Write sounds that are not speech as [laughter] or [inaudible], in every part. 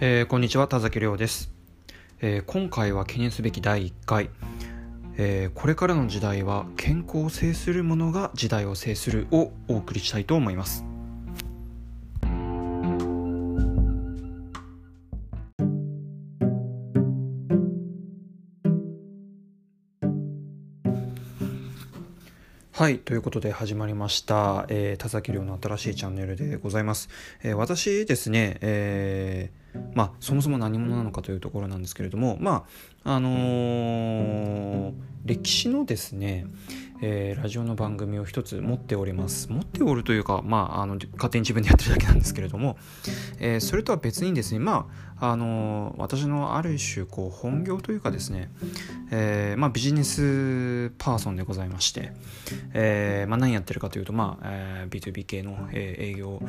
えー、こんにちは田崎亮です、えー、今回は記念すべき第1回、えー、これからの時代は健康を制するものが時代を制するをお送りしたいと思います。はい、ということで始まりました、えー、田崎亮の新しいチャンネルでございます。えー、私ですね、えー、まあ、そもそも何者なのかというところなんですけれども、まあ、あのー、歴史のですね、えー、ラジオの番組を一つ持っております。持っておるというか、まあ、あの勝手に自分でやってるだけなんですけれども、えー、それとは別にですねまああの私のある種こう本業というかですね、えーまあ、ビジネスパーソンでございまして、えーまあ、何やってるかというと、まあえー、B2B 系の、えー、営業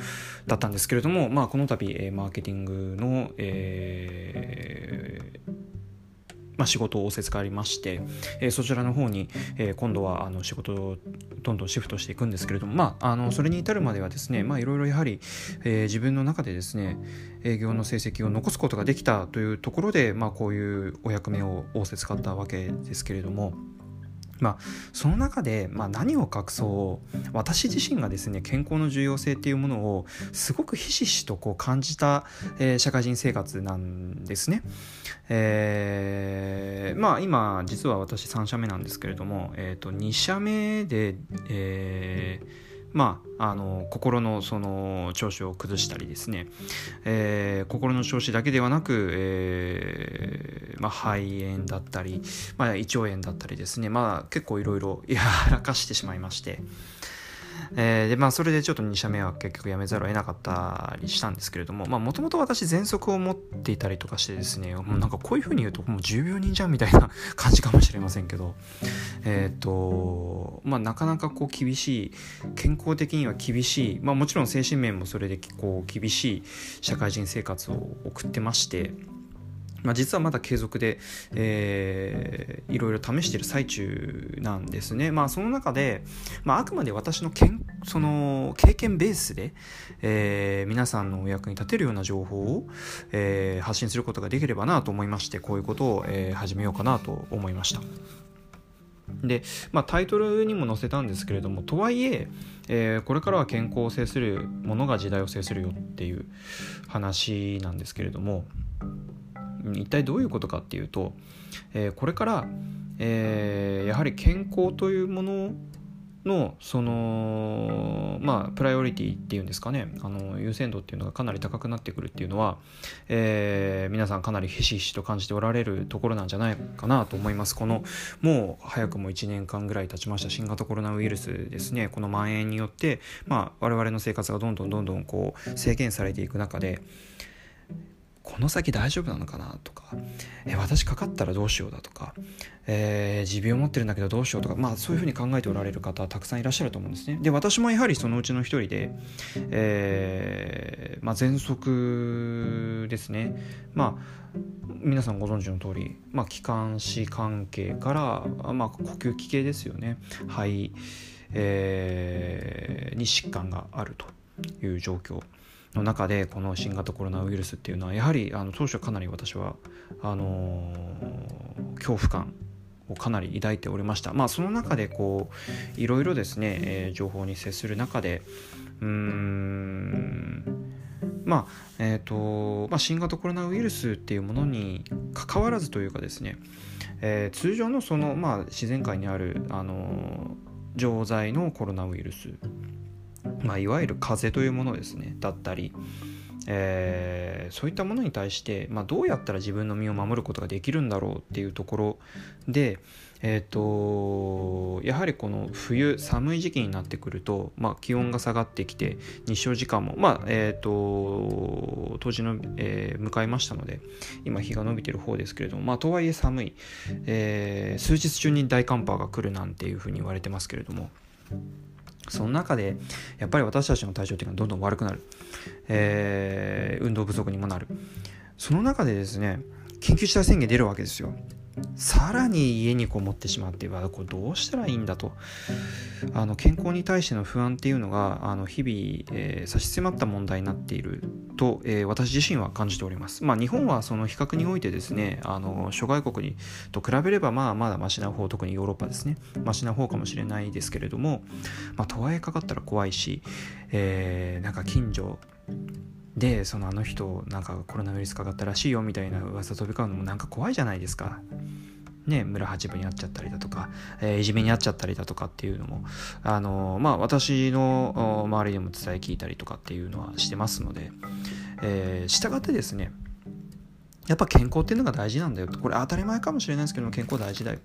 だったんですけれども、まあ、この度、えー、マーケティングの、えーまあ、仕事を仰せつかりまして、えー、そちらの方に、えー、今度はあの仕事をどんどんシフトしていくんですけれども、まあ、あのそれに至るまではですね、いろいろやはり、えー、自分の中でですね営業の成績を残すことができたというところで、まあ、こういうお役目を仰せつかったわけですけれども。まあ、その中で、まあ、何を隠そう私自身がですね健康の重要性っていうものをすごくひしひしとこう感じた、えー、社会人生活なんですね。えー、まあ今実は私3社目なんですけれども、えー、と2社目で、えーまあ、あの心のその調子を崩したりですね、えー、心の調子だけではなく、えーまあ、肺炎だったり、まあ、胃腸炎だったりですね、まあ、結構いろいろやらかしてしまいまして、えー、でまあそれでちょっと2社目は結局やめざるを得なかったりしたんですけれどももともと私喘息を持っていたりとかしてですねもうなんかこういうふうに言うともう重病人じゃんみたいな [laughs] 感じかもしれませんけどえっ、ー、とまあなかなかこう厳しい健康的には厳しいまあもちろん精神面もそれでこう厳しい社会人生活を送ってましてまあ、実はまだ継続で、えー、いろいろ試してる最中なんですね。まあ、その中で、まあ、あくまで私のけんその経験ベースで、えー、皆さんのお役に立てるような情報を、えー、発信することができればなと思いましてこういうことを、えー、始めようかなと思いました。で、まあ、タイトルにも載せたんですけれどもとはいええー、これからは健康を制するものが時代を制するよっていう話なんですけれども一体どういうことかっていうと、えー、これから、えー、やはり健康というもののそのまあプライオリティっていうんですかね。あの優先度っていうのがかなり高くなってくるっていうのは、えー、皆さんかなりひしひしと感じておられるところなんじゃないかなと思います。このもう早くも1年間ぐらい経ちました。新型コロナウイルスですね。この蔓延によって、まあ、我々の生活がどんどんどんどんこう制限されていく中でこの先大丈夫なのかなとか、え私かかったらどうしようだとか、えー、持病を持ってるんだけどどうしようとか、まあ、そういうふうに考えておられる方たくさんいらっしゃると思うんですね。で私もやはりそのうちの一人で、えーまあ、喘息ですね。まあ皆さんご存知の通り、まあ、気管支関係から、まあ、呼吸器系ですよね肺、えー、に疾患があるという状況の中でこの新型コロナウイルスっていうのはやはりあの当初かなり私はあのー、恐怖感をかなり抱いておりました。まあその中でこういろいろですね、えー、情報に接する中でうーんまあえーとまあ、新型コロナウイルスっていうものにかかわらずというかですね、えー、通常のその、まあ、自然界にある、あの錠剤のコロナウイルスまあ、いわゆる風というものですねだったり、えー、そういったものに対して、まあ、どうやったら自分の身を守ることができるんだろうっていうところで、えーと、やはりこの冬寒い時期になってくると、まあ、気温が下がってきて日照時間も、まあえーと、当時の、えー、迎えましたので今日が伸びてる方ですけれども、まあ、とはいえ寒い、えー、数日中に大寒波が来るなんていうふうに言われてますけれども。その中でやっぱり私たちの体調っていうのはどんどん悪くなる、えー、運動不足にもなる。その中でですね緊急事態宣言出るわけですよ。さらに家にこもってしまってはこれどうしたらいいんだとあの健康に対しての不安っていうのがあの日々、えー、差し迫った問題になっていると、えー、私自身は感じております。まあ、日本はその比較においてですねあの諸外国にと比べればまあまだマシな方特にヨーロッパですねマシな方かもしれないですけれども、まあ、とはいえかかったら怖いし、えー、なんか近所でそのあの人なんかコロナウイルスかかったらしいよみたいな噂飛び交うのもなんか怖いじゃないですか。ね、村八分にあっちゃったりだとか、えー、いじめにあっちゃったりだとかっていうのも、あのー、まあ、私の周りでも伝え聞いたりとかっていうのはしてますので、えー、従ってですねやっぱ健康っていうのが大事なんだよこれ当たり前かもしれないですけども健康大事だよ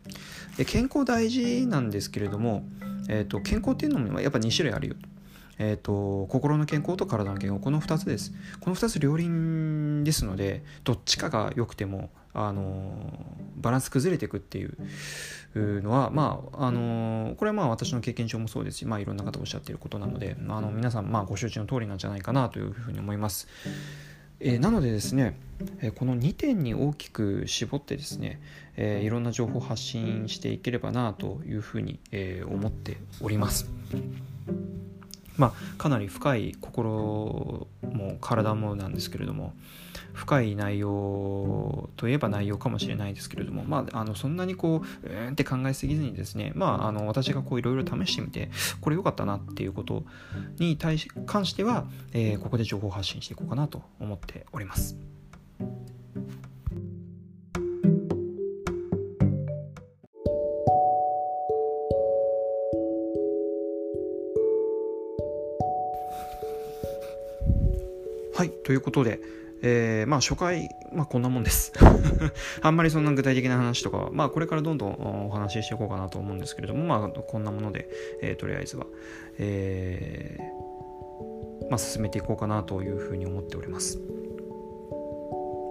で健康大事なんですけれども、えーと、健康っていうのもやっぱ2種類あるよとえーと、心の健康と体の健康この2つですこの2つ両輪ですのでどっちかが良くてもあのバランス崩れていくっていうのはまああのこれはまあ私の経験上もそうですし、まあ、いろんな方おっしゃっていることなのであの皆さんまあご承知の通りなんじゃないかなというふうに思います。えー、なのでですね、えー、この2点に大きく絞ってですね、えー、いろんな情報を発信していければなというふうに、え思っております。まあ、かなり深い心も体もなんですけれども深い内容といえば内容かもしれないですけれども、まあ、あのそんなにこううーんって考えすぎずにですね、まあ、あの私がいろいろ試してみてこれ良かったなっていうことに対し関しては、えー、ここで情報発信していこうかなと思っております。はい、ということで、えー、まあ初回、まあこんなもんです。[laughs] あんまりそんな具体的な話とかは、まあこれからどんどんお話ししていこうかなと思うんですけれども、まあこんなもので、えー、とりあえずは、えー、まあ進めていこうかなというふうに思っております。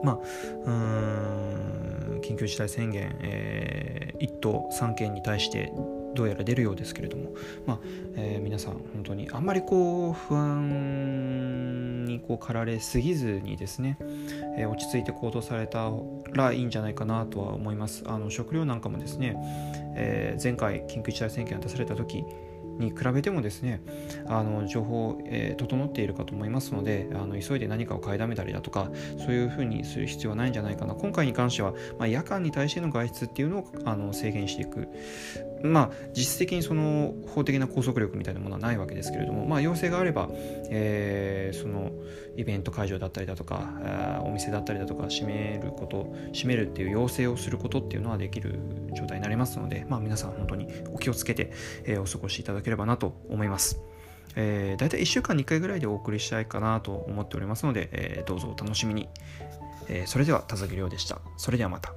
まあ、うん、緊急事態宣言、えー、1都3県に対してどうやら出るようですけれども、まあえー、皆さん本当にあんまりこう不安にこう駆られすぎずにですね、えー、落ち着いて行動されたらいいんじゃないかなとは思います。あの食料なんかもですね、えー、前回緊急事態宣言が出された時に比べてもですねあの情報、えー、整っているかと思いますのであの急いで何かを買いだめたりだとかそういうふうにする必要はないんじゃないかな。今回に関しては、まあ、夜間に対しての外出っていうのをあの制限していく。まあ実質的にその法的な拘束力みたいなものはないわけですけれども、まあ、要請があれば、えー、そのイベント会場だったりだとかお店だったりだとか閉めること閉めるっていう要請をすることっていうのはできる状態になりますので、まあ、皆さん本当にお気をつけて、えー、お過ごしいただただければなと思います。えー、大体1週間に1回ぐらいでお送りしたいかなと思っておりますので、えー、どうぞお楽しみに。えー、それでは田崎亮でした。それではまた。